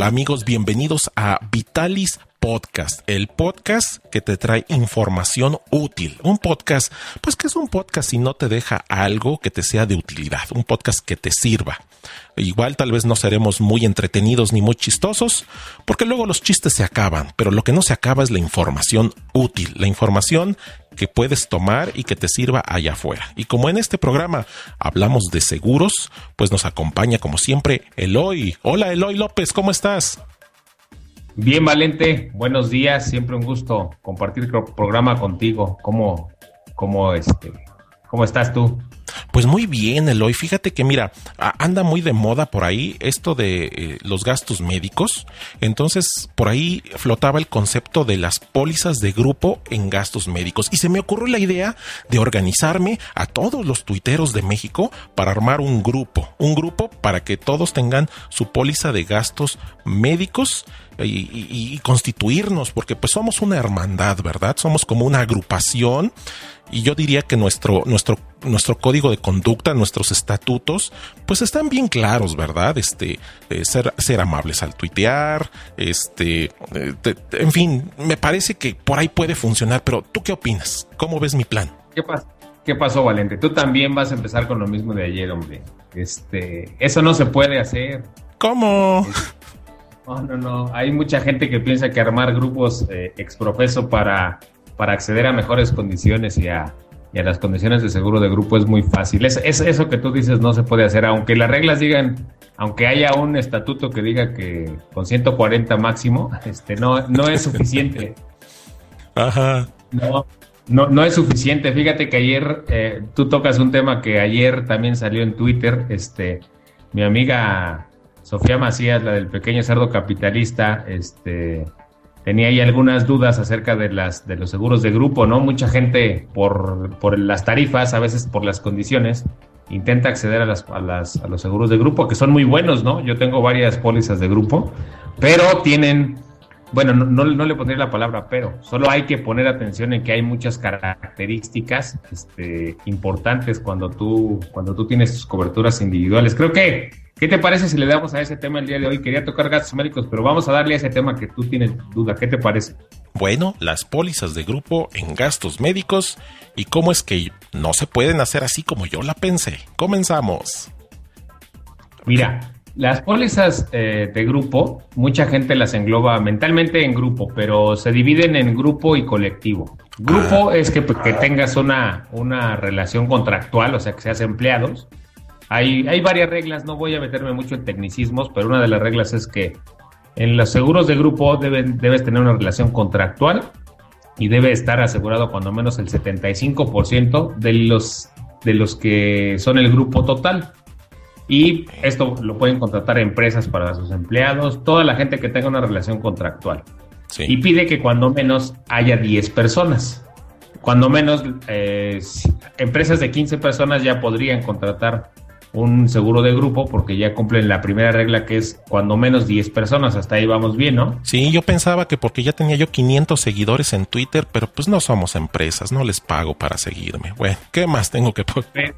Hola amigos, bienvenidos a Vitalis Podcast, el podcast que te trae información útil. Un podcast, pues que es un podcast si no te deja algo que te sea de utilidad, un podcast que te sirva. Igual tal vez no seremos muy entretenidos ni muy chistosos, porque luego los chistes se acaban, pero lo que no se acaba es la información útil, la información que puedes tomar y que te sirva allá afuera. Y como en este programa hablamos de seguros, pues nos acompaña como siempre Eloy. Hola Eloy López, ¿cómo estás? Bien, Valente, buenos días, siempre un gusto compartir el programa contigo. ¿Cómo, cómo, este, cómo estás tú? Pues muy bien, Eloy. Fíjate que mira, anda muy de moda por ahí esto de eh, los gastos médicos. Entonces, por ahí flotaba el concepto de las pólizas de grupo en gastos médicos. Y se me ocurrió la idea de organizarme a todos los tuiteros de México para armar un grupo. Un grupo para que todos tengan su póliza de gastos médicos y, constituirnos, porque pues somos una hermandad, ¿verdad? Somos como una agrupación y yo diría que nuestro, nuestro, nuestro código de conducta, nuestros estatutos, pues están bien claros, ¿verdad? Este, eh, ser, ser amables al tuitear, este, eh, en fin, me parece que por ahí puede funcionar, pero ¿tú qué opinas? ¿Cómo ves mi plan? ¿Qué? ¿Qué pasó, Valente? Tú también vas a empezar con lo mismo de ayer, hombre. Este, eso no se puede hacer. ¿Cómo? No, no, no. Hay mucha gente que piensa que armar grupos eh, exprofeso para, para acceder a mejores condiciones y a, las condiciones de seguro de grupo es muy fácil. Es, eso que tú dices no se puede hacer, aunque las reglas digan, aunque haya un estatuto que diga que con 140 máximo, este, no, no es suficiente. Ajá. No, no, no es suficiente. Fíjate que ayer eh, tú tocas un tema que ayer también salió en Twitter. Este, mi amiga Sofía Macías, la del pequeño cerdo capitalista, este, tenía ahí algunas dudas acerca de los seguros de grupo, ¿no? Mucha gente por, las tarifas, a veces por las condiciones, intenta acceder a los seguros de grupo, que son muy buenos, ¿no? Yo tengo varias pólizas de grupo, pero tienen, bueno, no, no, no, le pondré la palabra pero, solo hay que poner atención en que hay muchas características este, importantes cuando tú, cuando tú tienes tus coberturas individuales. Creo que ¿Qué te parece si le damos a ese tema el día de hoy? Quería tocar gastos médicos, pero vamos a darle a ese tema que tú tienes duda. ¿Qué te parece? Bueno, las pólizas de grupo en gastos médicos y cómo es que no se pueden hacer así como yo la pensé. Comenzamos. Mira, las pólizas eh, de grupo, mucha gente las engloba mentalmente en grupo, pero se dividen en grupo y colectivo. Grupo ah. es que, pues, que tengas una, una relación contractual, o sea, que seas empleados hay, hay varias reglas, no voy a meterme mucho en tecnicismos, pero una de las reglas es que en los seguros de grupo deben, debes tener una relación contractual y debe estar asegurado cuando menos el 75% de los, de los que son el grupo total. Y esto lo pueden contratar empresas para sus empleados, toda la gente que tenga una relación contractual. Y pide que cuando menos haya 10 personas. Cuando menos, eh, empresas de 15 personas ya podrían contratar un seguro de grupo porque ya cumplen la primera regla que es cuando menos 10 personas, hasta ahí vamos bien, ¿no? Sí, yo pensaba que porque ya tenía yo 500 seguidores en Twitter, pero pues no somos empresas, no les pago para seguirme. Bueno, ¿qué más tengo que poner?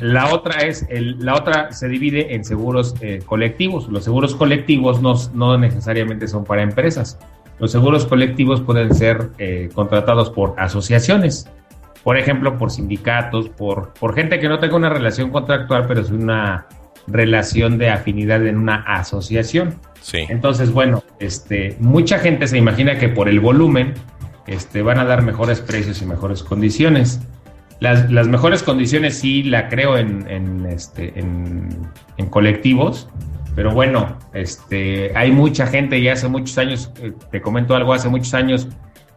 la otra es, el, la otra se divide en seguros eh, colectivos. Los seguros colectivos no, no necesariamente son para empresas. Los seguros colectivos pueden ser eh, contratados por asociaciones por ejemplo, por sindicatos, por, por gente que no tenga una relación contractual, pero es una relación de afinidad en una asociación. Sí. Entonces, bueno, este, mucha gente se imagina que por el volumen este, van a dar mejores precios y mejores condiciones. Las, las mejores condiciones sí la creo en, en, este, en, en, colectivos, pero bueno, este, hay mucha gente y hace muchos años, eh, te comento algo, hace muchos años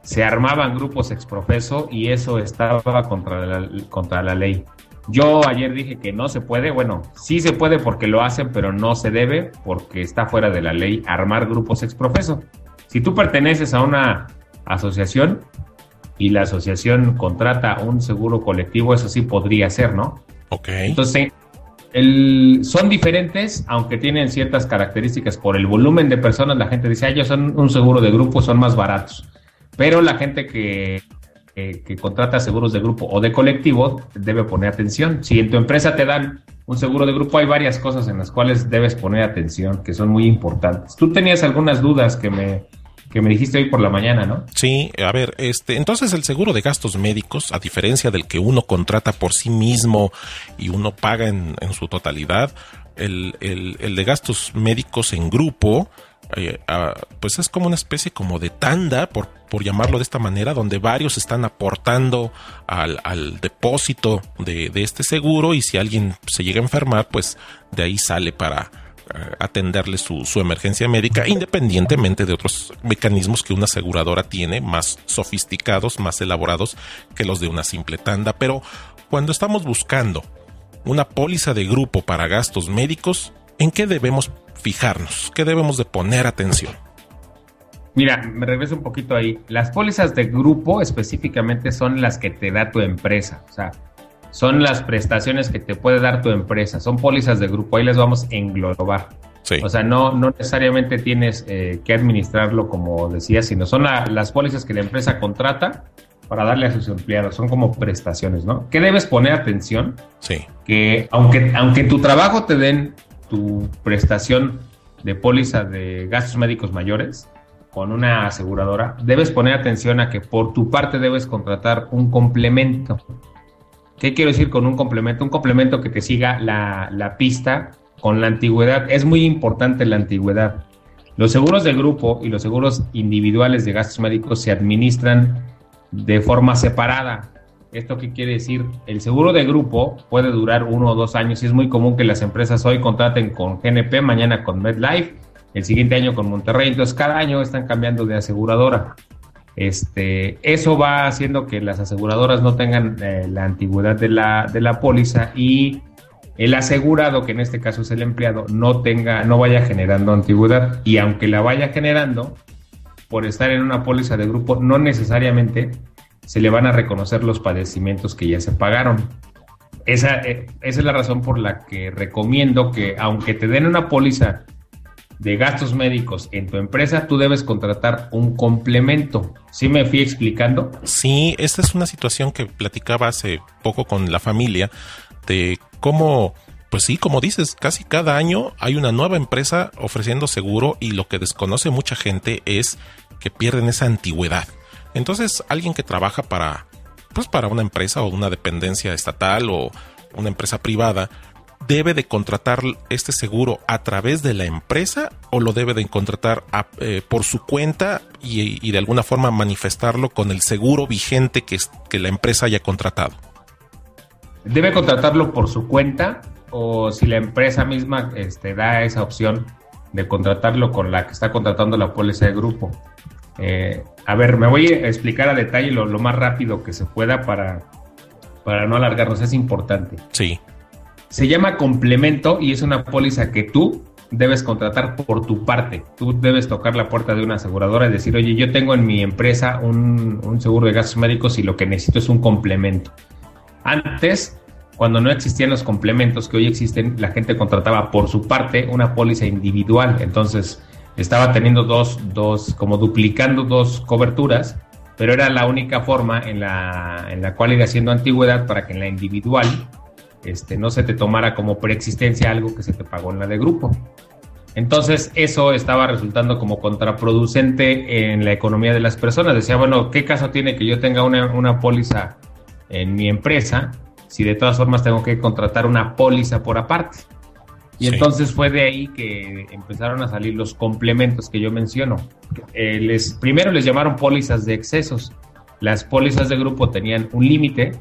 se armaban grupos exprofeso y eso estaba contra la, contra la ley. Yo ayer dije que no se puede, bueno, sí se puede porque lo hacen, pero no se debe porque está fuera de la ley armar grupos exprofeso. Si tú perteneces a una asociación y la asociación contrata un seguro colectivo, eso sí podría ser, ¿no? Ok. Entonces, el, son diferentes, aunque tienen ciertas características. Por el volumen de personas, la gente dice, ah, ellos son un seguro de grupo, son más baratos. Pero la gente que que contrata seguros de grupo o de colectivo debe poner atención. Si en tu empresa te dan un seguro de grupo, hay varias cosas en las cuales debes poner atención, que son muy importantes. Tú tenías algunas dudas que me, que me dijiste hoy por la mañana, ¿no? Sí, a ver, este, entonces el seguro de gastos médicos, a diferencia del que uno contrata por sí mismo y uno paga en, en su totalidad, el, el, de gastos médicos en grupo, pues es como una especie como de tanda, por, por llamarlo de esta manera, donde varios están aportando al, depósito de, este seguro y si alguien se llega a enfermar, pues de ahí sale para eh, atenderle su emergencia médica, independientemente de otros mecanismos que una aseguradora tiene, más sofisticados, más elaborados que los de una simple tanda. Pero cuando estamos buscando una póliza de grupo para gastos médicos, ¿en qué debemos fijarnos? ¿Qué debemos de poner atención? Mira, me regreso un poquito ahí. Las pólizas de grupo específicamente son las que te da tu empresa. O sea, son las prestaciones que te puede dar tu empresa. Son pólizas de grupo. Ahí les vamos a englobar. Sí. O sea, no, no necesariamente tienes eh, que administrarlo como decía, sino son la, las pólizas que la empresa contrata para darle a sus empleados. Son como prestaciones, ¿no? ¿Qué debes poner atención? Sí. Que aunque, aunque tu trabajo te den tu prestación de póliza de gastos médicos mayores con una aseguradora, debes poner atención a que por tu parte debes contratar un complemento. ¿Qué quiero decir con un complemento? Un complemento que te siga la, la pista con la antigüedad. Es muy importante la antigüedad. Los seguros de grupo y los seguros individuales de gastos médicos se administran de forma separada. ¿Esto qué quiere decir? El seguro de grupo puede durar uno o dos años y es muy común que las empresas hoy contraten con GNP, mañana con MedLife, el siguiente año con Monterrey. Entonces cada año están cambiando de aseguradora. Este, eso va haciendo que las aseguradoras no tengan eh, la antigüedad de la, de la póliza y el asegurado, que en este caso es el empleado, no tenga, no vaya generando antigüedad. Y aunque la vaya generando, por estar en una póliza de grupo, no necesariamente se le van a reconocer los padecimientos que ya se pagaron. Esa, eh, esa es la razón por la que recomiendo que aunque te den una póliza de gastos médicos en tu empresa, tú debes contratar un complemento. ¿Sí me fui explicando? Sí, esta es una situación que platicaba hace poco con la familia de cómo, pues sí, como dices, casi cada año hay una nueva empresa ofreciendo seguro y lo que desconoce mucha gente es que pierden esa antigüedad. Entonces, alguien que trabaja para, pues para una empresa o una dependencia estatal o una empresa privada, debe de contratar este seguro a través de la empresa o lo debe de contratar eh, por su cuenta y, de alguna forma manifestarlo con el seguro vigente que, que la empresa haya contratado. Debe contratarlo por su cuenta o si la empresa misma este, da esa opción de contratarlo con la que está contratando la póliza de grupo. Eh, a ver, me voy a explicar a detalle lo, más rápido que se pueda para, para no alargarnos, es importante. Sí. Se llama complemento y es una póliza que tú debes contratar por tu parte. Tú debes tocar la puerta de una aseguradora y decir, oye, yo tengo en mi empresa un, un seguro de gastos médicos y lo que necesito es un complemento. Antes, cuando no existían los complementos que hoy existen, la gente contrataba por su parte una póliza individual. Entonces, estaba teniendo dos, dos, como duplicando dos coberturas, pero era la única forma en la, en la cual ir haciendo antigüedad para que en la individual este, no se te tomara como preexistencia algo que se te pagó en la de grupo. Entonces eso estaba resultando como contraproducente en la economía de las personas. Decía, bueno, ¿qué caso tiene que yo tenga una, una póliza en mi empresa si de todas formas tengo que contratar una póliza por aparte? Y entonces fue de ahí que empezaron a salir los complementos que yo menciono. Eh, les, primero les llamaron pólizas de excesos. Las pólizas de grupo tenían un límite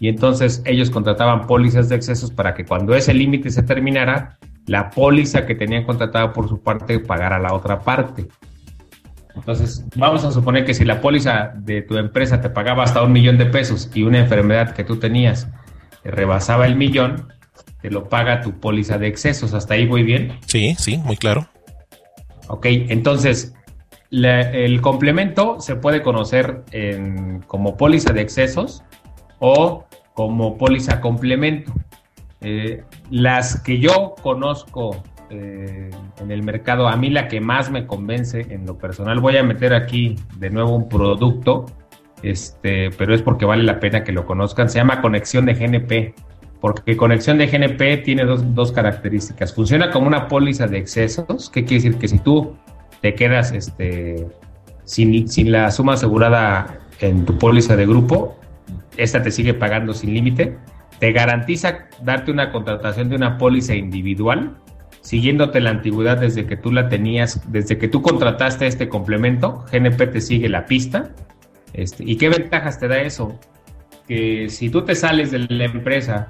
y entonces ellos contrataban pólizas de excesos para que cuando ese límite se terminara, la póliza que tenían contratada por su parte pagara la otra parte. Entonces, vamos a suponer que si la póliza de tu empresa te pagaba hasta un millón de pesos y una enfermedad que tú tenías rebasaba el millón, te lo paga tu póliza de excesos. ¿Hasta ahí voy bien? Sí, sí, muy claro. Ok, entonces el complemento se puede conocer como póliza de excesos o como póliza complemento. Eh, las que yo conozco eh, en el mercado, a mí la que más me convence en lo personal, voy a meter aquí de nuevo un producto este, pero es porque vale la pena que lo conozcan. Se llama conexión de GNP, porque conexión de GNP tiene dos, dos características. Funciona como una póliza de excesos, que quiere decir que si tú te quedas este, sin, sin la suma asegurada en tu póliza de grupo, esta te sigue pagando sin límite. Te garantiza darte una contratación de una póliza individual, siguiéndote la antigüedad desde que tú la tenías, desde que tú contrataste este complemento. GNP te sigue la pista este, ¿Y qué ventajas te da eso? Que si tú te sales de la empresa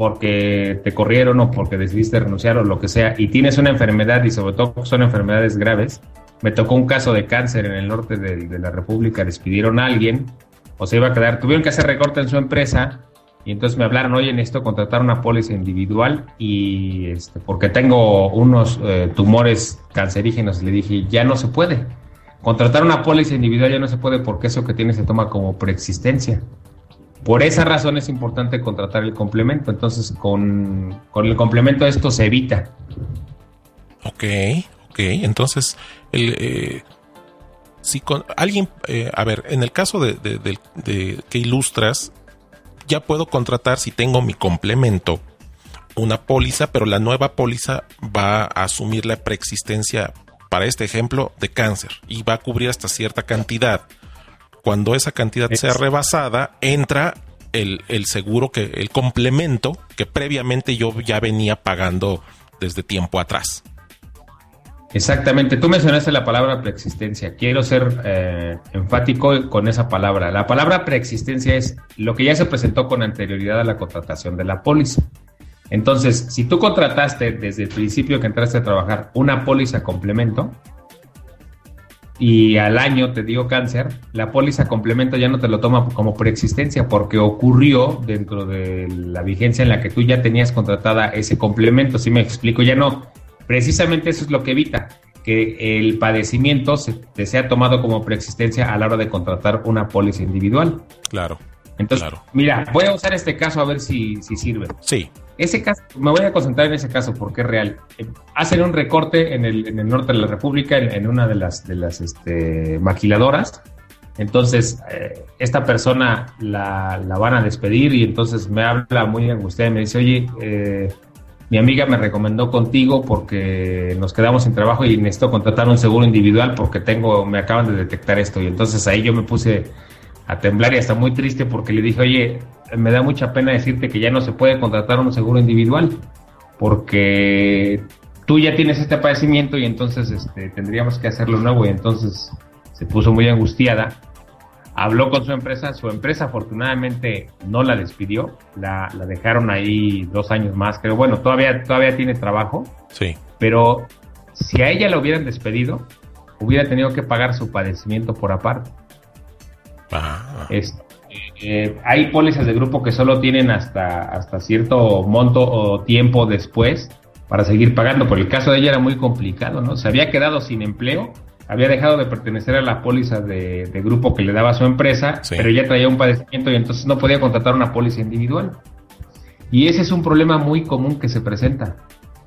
porque te corrieron o porque decidiste renunciar o lo que sea y tienes una enfermedad y sobre todo son enfermedades graves, me tocó un caso de cáncer en el norte de, la República, despidieron a alguien o se iba a quedar, tuvieron que hacer recorte en su empresa y entonces me hablaron, oye, necesito contratar una póliza individual y este, porque tengo unos eh, tumores cancerígenos, le dije, ya no se puede Contratar una póliza individual ya no se puede porque eso que tiene se toma como preexistencia. Por esa razón es importante contratar el complemento. Entonces, con, el complemento esto se evita. Ok, ok. Entonces, el, eh, si con alguien, eh, a ver, en el caso de, que ilustras, ya puedo contratar si tengo mi complemento una póliza, pero la nueva póliza va a asumir la preexistencia para este ejemplo, de cáncer y va a cubrir hasta cierta cantidad. Cuando esa cantidad sea rebasada, entra el, seguro, que el complemento que previamente yo ya venía pagando desde tiempo atrás. Exactamente, tú mencionaste la palabra preexistencia. Quiero ser eh, enfático con esa palabra. La palabra preexistencia es lo que ya se presentó con anterioridad a la contratación de la póliza. Entonces, si tú contrataste desde el principio que entraste a trabajar una póliza complemento y al año te dio cáncer, la póliza complemento ya no te lo toma como preexistencia porque ocurrió dentro de la vigencia en la que tú ya tenías contratada ese complemento. Si me explico, ya no. Precisamente eso es lo que evita que el padecimiento se, te sea tomado como preexistencia a la hora de contratar una póliza individual. Claro. Entonces, mira, voy a usar este caso a ver si, si sirve. Sí. Ese caso, me voy a concentrar en ese caso porque es real. Eh, hacen un recorte en el, en el norte de la República, en, una de las, de las este, maquiladoras. Entonces, eh, esta persona la, la, van a despedir y entonces me habla muy angustiada y me dice, oye, eh, mi amiga me recomendó contigo porque nos quedamos sin trabajo y necesito contratar un seguro individual porque tengo, me acaban de detectar esto. Y entonces ahí yo me puse a temblar y hasta muy triste porque le dije, oye, me da mucha pena decirte que ya no se puede contratar un seguro individual porque tú ya tienes este padecimiento y entonces este, tendríamos que hacerlo nuevo y entonces se puso muy angustiada. Habló con su empresa, su empresa afortunadamente no la despidió, la, la dejaron ahí dos años más, pero bueno, todavía, todavía tiene trabajo. Sí. Pero si a ella la hubieran despedido, hubiera tenido que pagar su padecimiento por aparte. Eh, hay pólizas de grupo que solo tienen hasta, hasta cierto monto o tiempo después para seguir pagando. Por el caso de ella era muy complicado, ¿no? Se había quedado sin empleo, había dejado de pertenecer a la póliza de, grupo que le daba su empresa, pero ya traía un padecimiento y entonces no podía contratar una póliza individual. Y ese es un problema muy común que se presenta.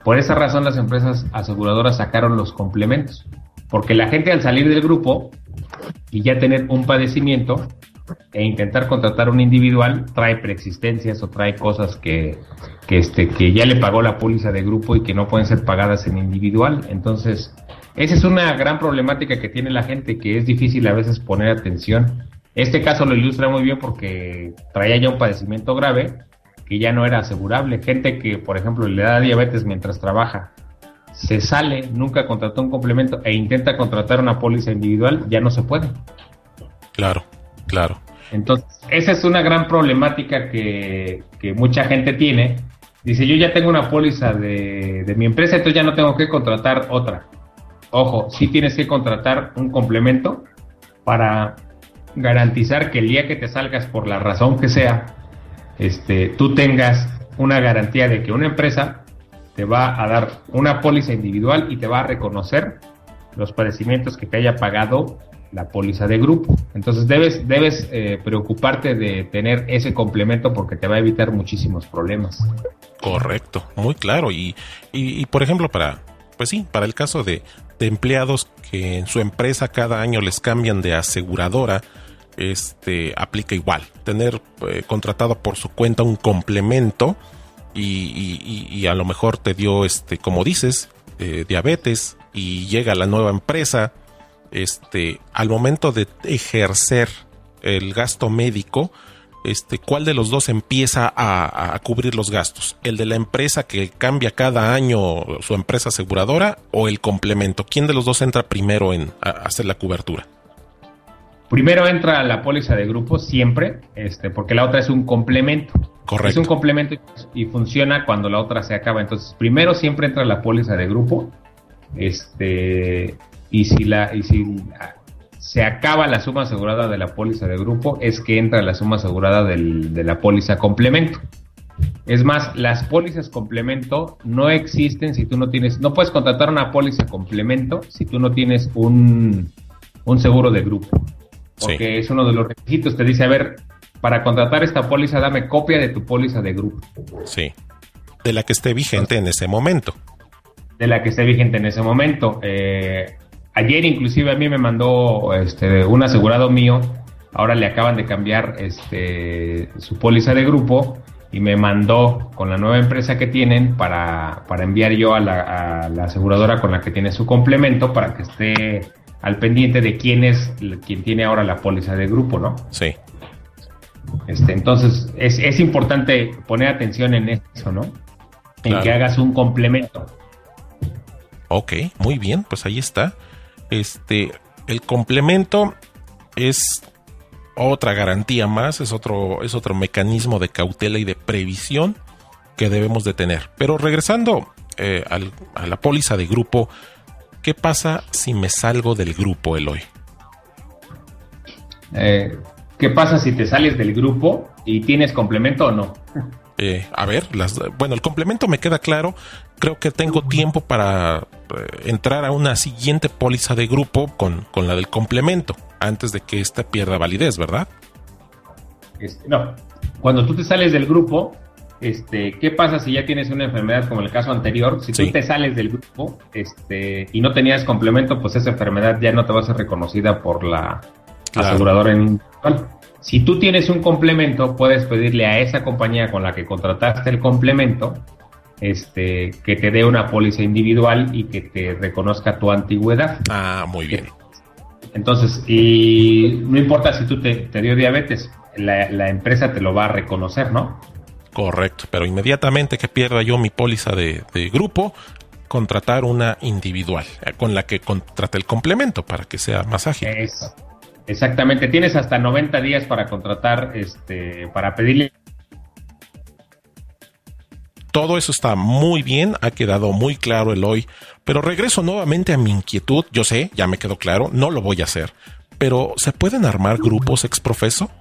Por esa razón las empresas aseguradoras sacaron los complementos. Porque la gente al salir del grupo y ya tener un padecimiento e intentar contratar un individual trae preexistencias o trae cosas que, que, este, que ya le pagó la póliza de grupo y que no pueden ser pagadas en individual. Entonces, esa es una gran problemática que tiene la gente que es difícil a veces poner atención. Este caso lo ilustra muy bien porque traía ya un padecimiento grave que ya no era asegurable. Gente que, por ejemplo, le da diabetes mientras trabaja se sale, nunca contrató un complemento e intenta contratar una póliza individual, ya no se puede. Claro, claro. Entonces, esa es una gran problemática que, mucha gente tiene. Dice, yo ya tengo una póliza de, de mi empresa, entonces ya no tengo que contratar otra. Ojo, sí tienes que contratar un complemento para garantizar que el día que te salgas por la razón que sea, este, tú tengas una garantía de que una empresa te va a dar una póliza individual y te va a reconocer los padecimientos que te haya pagado la póliza de grupo. Entonces debes, debes eh, preocuparte de tener ese complemento porque te va a evitar muchísimos problemas. Correcto, muy claro. Y, y, por ejemplo, para, pues sí, para el caso de, de empleados que en su empresa cada año les cambian de aseguradora, este aplica igual. Tener eh, contratado por su cuenta un complemento y, a lo mejor te dio, este, como dices, eh, diabetes y llega la nueva empresa, este, al momento de ejercer el gasto médico, este, ¿cuál de los dos empieza a, cubrir los gastos? ¿El de la empresa que cambia cada año su empresa aseguradora o el complemento? ¿Quién de los dos entra primero en hacer la cobertura? Primero entra la póliza de grupo siempre, este, porque la otra es un complemento. Correcto. Es un complemento y funciona cuando la otra se acaba. Entonces, primero siempre entra la póliza de grupo. Este, y si la, y si se acaba la suma asegurada de la póliza de grupo, es que entra la suma asegurada de la póliza complemento. Es más, las pólizas complemento no existen si tú no tienes, no puedes contratar una póliza complemento si tú no tienes un, un seguro de grupo. Porque es uno de los requisitos. Te dice, a ver, para contratar esta póliza, dame copia de tu póliza de grupo. Sí. De la que esté vigente en ese momento. De la que esté vigente en ese momento. Eh, ayer inclusive a mí me mandó este, un asegurado mío. Ahora le acaban de cambiar este, su póliza de grupo y me mandó con la nueva empresa que tienen para, para enviar yo a la, a la aseguradora con la que tiene su complemento para que esté al pendiente de quién es quien tiene ahora la póliza de grupo, ¿no? Sí. Este, entonces, es, importante poner atención en eso, ¿no? En que hagas un complemento. Ok, muy bien, pues ahí está. Este, el complemento es otra garantía más, es otro, es otro mecanismo de cautela y de previsión que debemos de tener. Pero regresando eh, a la póliza de grupo, ¿Qué pasa si me salgo del grupo, Eloy? Eh, ¿Qué pasa si te sales del grupo y tienes complemento o no? Eh, a ver, bueno, el complemento me queda claro. Creo que tengo tiempo para eh, entrar a una siguiente póliza de grupo con, con, la del complemento antes de que ésta pierda validez, ¿verdad? Este, no. Cuando tú te sales del grupo, este, ¿qué pasa si ya tienes una enfermedad como el caso anterior? Si tú te sales del grupo este, y no tenías complemento, pues esa enfermedad ya no te va a ser reconocida por la aseguradora individual. Si tú tienes un complemento, puedes pedirle a esa compañía con la que contrataste el complemento este, que te dé una póliza individual y que te reconozca tu antigüedad. Ah, muy bien. Entonces, y no importa si tú te, dio diabetes, la, la, empresa te lo va a reconocer, ¿no? Correcto, pero inmediatamente que pierda yo mi póliza de, grupo, contratar una individual eh, con la que contrate el complemento para que sea más ágil. exactamente, tienes hasta 90 días para contratar, este, para pedirle. Todo eso está muy bien, ha quedado muy claro el hoy, pero regreso nuevamente a mi inquietud. Yo sé, ya me quedó claro, no lo voy a hacer, pero ¿se pueden armar grupos exprofeso?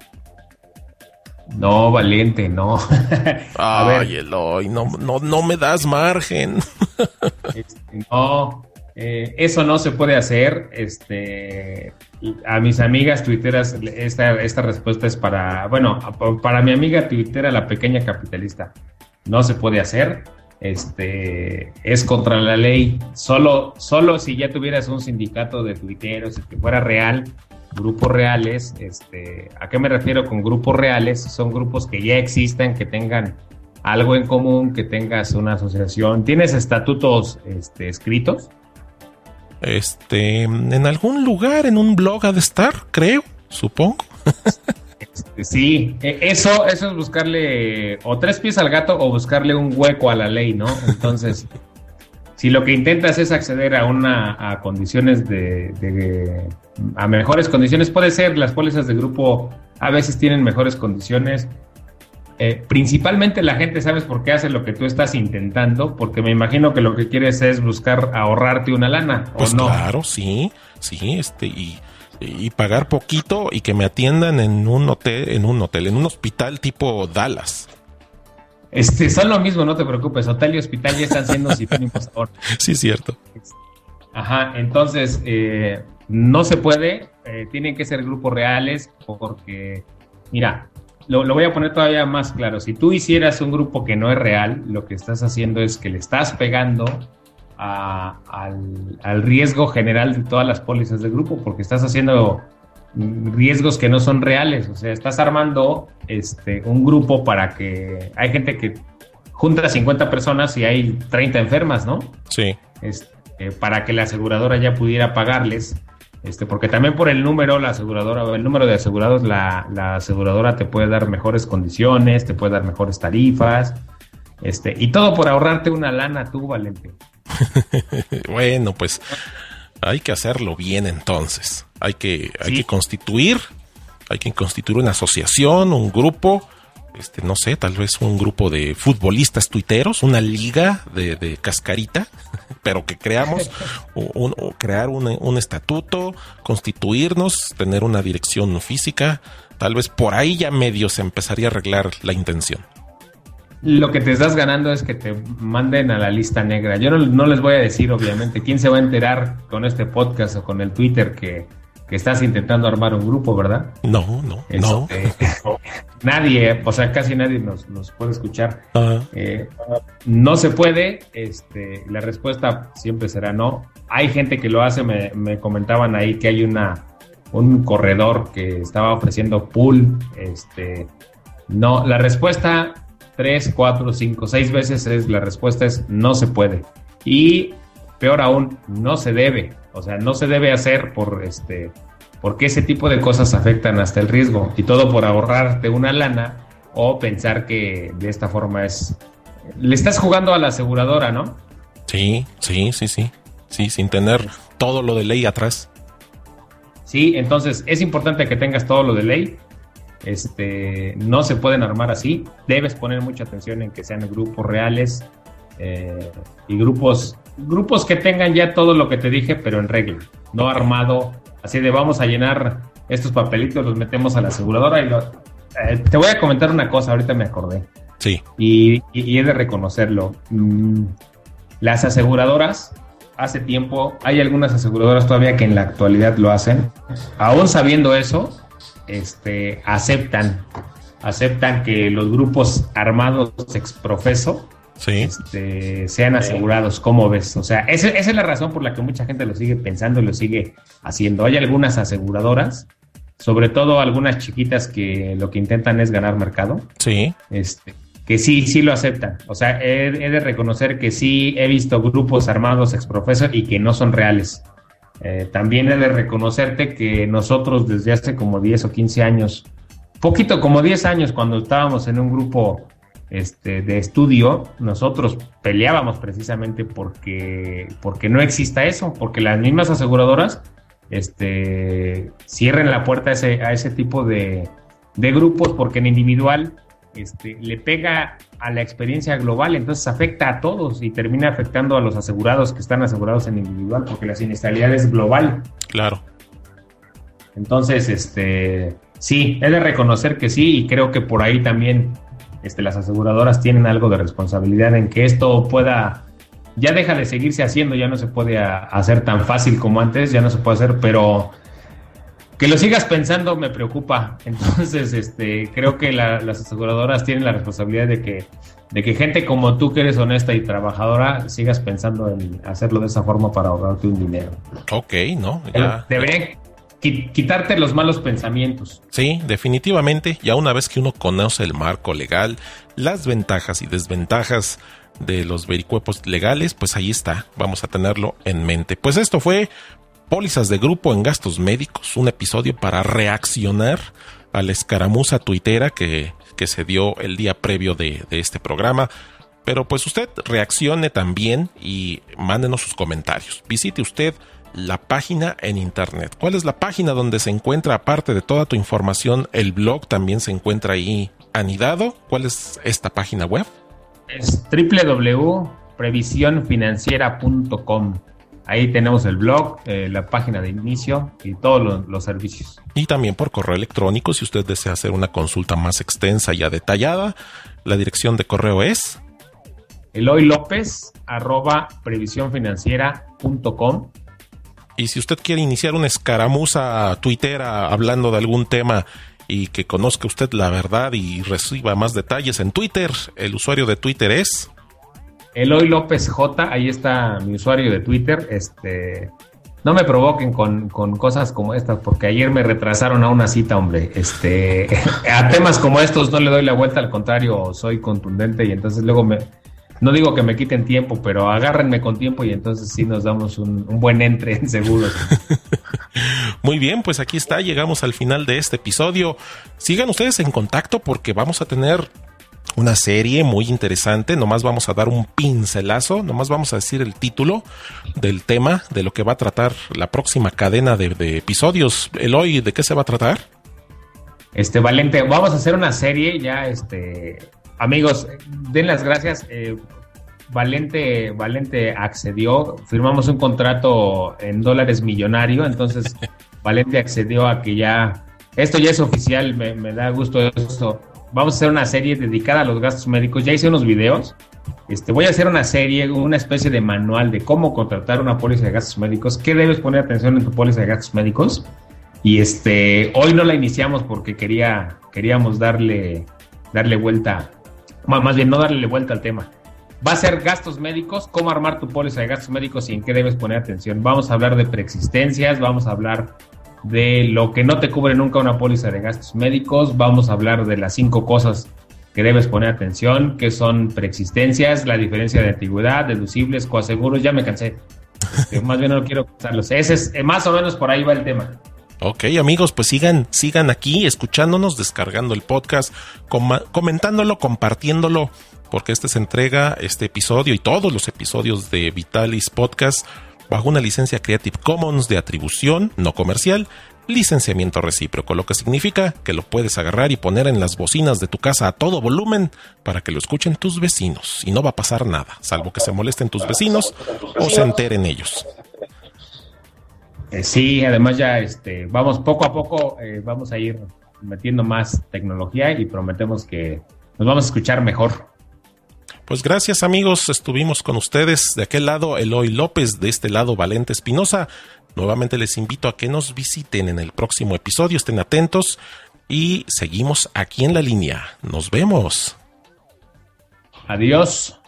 No, valiente, no. A Ay, Eloy, no, no, no me das margen. Este, no, eh, eso no se puede hacer. Este, a mis amigas tuiteras, esta, esta respuesta es para, bueno, para mi amiga tuitera, la pequeña capitalista. No se puede hacer. Este, es contra la ley. Solo, solo si ya tuvieras un sindicato de tuiteros, que fuera real, grupos reales, este, ¿a qué me refiero con grupos reales? Son grupos que ya existan, que tengan algo en común, que tengas una asociación. ¿Tienes estatutos este, escritos? Este, en algún lugar, en un blog ha de estar, creo, supongo. Este, sí, e, eso, eso es buscarle o tres pies al gato o buscarle un hueco a la ley, ¿no? Entonces, si lo que intentas es acceder a una a condiciones de, a mejores condiciones, puede ser las pólizas de grupo a veces tienen mejores condiciones. Eh, principalmente la gente sabes por qué hace lo que tú estás intentando, porque me imagino que lo que quieres es buscar ahorrarte una lana. Pues claro, sí, sí, este y, y pagar poquito y que me atiendan en un hotel, en un hotel, en un hospital tipo Dallas. Este, son lo mismo, no te preocupes. Hotel y hospital ya están siendo sinónimos ahora. Sí, cierto. Ajá, entonces eh, no se puede, eh, tienen que ser grupos reales porque, mira, lo, voy a poner todavía más claro. Si tú hicieras un grupo que no es real, lo que estás haciendo es que le estás pegando al, al, riesgo general de todas las pólizas del grupo porque estás haciendo riesgos que no son reales. O sea, estás armando este, un grupo para que hay gente que junta 50 personas y hay 30 enfermas, ¿no? Sí. Este, para que la aseguradora ya pudiera pagarles. Este, porque también por el número, la aseguradora, el número de asegurados, la, la aseguradora te puede dar mejores condiciones, te puede dar mejores tarifas, este, y todo por ahorrarte una lana tú, Valente. bueno, pues hay que hacerlo bien entonces. Hay que, hay que constituir, hay que constituir una asociación, un grupo, este, no sé, tal vez un grupo de futbolistas tuiteros, una liga de, cascarita, pero que creamos, un, crear un, un, estatuto, constituirnos, tener una dirección física, tal vez por ahí ya medio se empezaría a arreglar la intención lo que te estás ganando es que te manden a la lista negra. Yo no, les voy a decir, obviamente, quién se va a enterar con este podcast o con el Twitter que, estás intentando armar un grupo, ¿verdad? No, no, no. Este, nadie, o sea, casi nadie nos, puede escuchar. Eh, no se puede, este, la respuesta siempre será no. Hay gente que lo hace, me, me comentaban ahí que hay una un corredor que estaba ofreciendo pool, este, no, la respuesta tres, cuatro, cinco, seis veces es la respuesta es no se puede. Y peor aún, no se debe. O sea, no se debe hacer por este porque ese tipo de cosas afectan hasta el riesgo y todo por ahorrarte una lana o pensar que de esta forma es le estás jugando a la aseguradora, ¿no? Sí, sí, sí, sí. Sí, sin tener todo lo de ley atrás. Sí, entonces es importante que tengas todo lo de ley este, no se pueden armar así. Debes poner mucha atención en que sean grupos reales eh, y grupos, grupos que tengan ya todo lo que te dije, pero en regla, no armado. Así de vamos a llenar estos papelitos, los metemos a la aseguradora y lo, eh, te voy a comentar una cosa, ahorita me acordé. Sí. Y, y, he de reconocerlo. Mm, las aseguradoras, hace tiempo, hay algunas aseguradoras todavía que en la actualidad lo hacen. Aún sabiendo eso, este, aceptan, aceptan que los grupos armados exprofeso este, sean asegurados, ¿cómo ves? O sea, esa, es la razón por la que mucha gente lo sigue pensando y lo sigue haciendo. Hay algunas aseguradoras, sobre todo algunas chiquitas que lo que intentan es ganar mercado. Sí. Este, que sí, sí lo aceptan. O sea, he, he de reconocer que sí he visto grupos armados exprofeso y que no son reales. Eh, también he de reconocerte que nosotros desde hace como 10 o 15 años, poquito como 10 años cuando estábamos en un grupo este, de estudio, nosotros peleábamos precisamente porque, porque no exista eso, porque las mismas aseguradoras este, cierren la puerta a ese, a ese tipo de, de grupos porque en individual este, le pega a la experiencia global, entonces afecta a todos y termina afectando a los asegurados que están asegurados en individual, porque la siniestralidad es global. Claro. Entonces, este, sí, he de reconocer que sí, y creo que por ahí también este, las aseguradoras tienen algo de responsabilidad en que esto pueda, ya deja de seguirse haciendo, ya no se puede hacer tan fácil como antes, ya no se puede hacer, pero que lo sigas pensando me preocupa. Entonces, este, creo que las aseguradoras tienen la responsabilidad de que, de que gente como tú, que eres honesta y trabajadora, sigas pensando en hacerlo de esa forma para ahorrarte un dinero. Ok, ¿no? Ya. Deberían quitarte los malos pensamientos. Sí, definitivamente. Ya una vez que uno conoce el marco legal, las ventajas y desventajas de los vericuepos legales, pues ahí está, vamos a tenerlo en mente. Pues esto fue pólizas de grupo en gastos médicos, un episodio para reaccionar a la escaramuza tuitera que, que se dio el día previo de, de este programa. Pero pues usted reaccione también y mándenos sus comentarios. Visite usted la página en internet. ¿Cuál es la página donde se encuentra, aparte de toda tu información, el blog también se encuentra ahí anidado? ¿Cuál es esta página web? Es www.previsionfinanciera.com. Ahí tenemos el blog, eh, la página de inicio y todos los, servicios. Y también por correo electrónico, si usted desea hacer una consulta más extensa y detallada, la dirección de correo es Eloy López arroba previsionfinanciera.com. Y si usted quiere iniciar una escaramuza twittera hablando de algún tema y que conozca usted la verdad y reciba más detalles en Twitter, el usuario de Twitter es Eloy López J, ahí está mi usuario de Twitter. Este, no me provoquen con, con, cosas como estas, porque ayer me retrasaron a una cita, hombre. Este, a temas como estos no le doy la vuelta, al contrario, soy contundente y entonces luego me, no digo que me quiten tiempo, pero agárrenme con tiempo y entonces sí nos damos un, buen entre en. Muy bien, pues aquí está, llegamos al final de este episodio. Sigan ustedes en contacto porque vamos a tener una serie muy interesante. Nomás vamos a dar un pincelazo, nomás vamos a decir el título del tema, de lo que va a tratar la próxima cadena de, episodios. Eloy, ¿de qué se va a tratar? Este, Valente, vamos a hacer una serie ya, este, amigos, den las gracias. Eh, Valente, Valente accedió, firmamos un contrato en dólares millonario, entonces Valente accedió a que ya, esto ya es oficial, me, me da gusto esto vamos a hacer una serie dedicada a los gastos médicos. Ya hice unos videos. Este, voy a hacer una serie, una especie de manual de cómo contratar una póliza de gastos médicos, qué debes poner atención en tu póliza de gastos médicos. Y este, hoy no la iniciamos porque quería, queríamos darle, darle vuelta, más bien no darle vuelta al tema. Va a ser gastos médicos, cómo armar tu póliza de gastos médicos y en qué debes poner atención. Vamos a hablar de preexistencias, vamos a hablar de lo que no te cubre nunca una póliza de gastos médicos. Vamos a hablar de las cinco cosas que debes poner atención, que son preexistencias, la diferencia de antigüedad, deducibles, coaseguros. Ya me cansé. Más bien no quiero cansarlos. Ese es, eh, más o menos por ahí va el tema. Ok, amigos, pues sigan, sigan aquí escuchándonos, descargando el podcast, comentándolo, compartiéndolo, porque este se entrega, este episodio y todos los episodios de Vitalis Podcast bajo una licencia Creative Commons de atribución no comercial, licenciamiento recíproco, lo que significa que lo puedes agarrar y poner en las bocinas de tu casa a todo volumen para que lo escuchen tus vecinos y no va a pasar nada, salvo que se molesten tus vecinos o se enteren ellos. Eh, sí, además ya este, vamos poco a poco, eh, vamos a ir metiendo más tecnología y prometemos que nos vamos a escuchar mejor. Pues gracias amigos, estuvimos con ustedes de aquel lado Eloy López, de este lado Valente Espinosa. Nuevamente les invito a que nos visiten en el próximo episodio, estén atentos y seguimos aquí en la línea. Nos vemos. Adiós.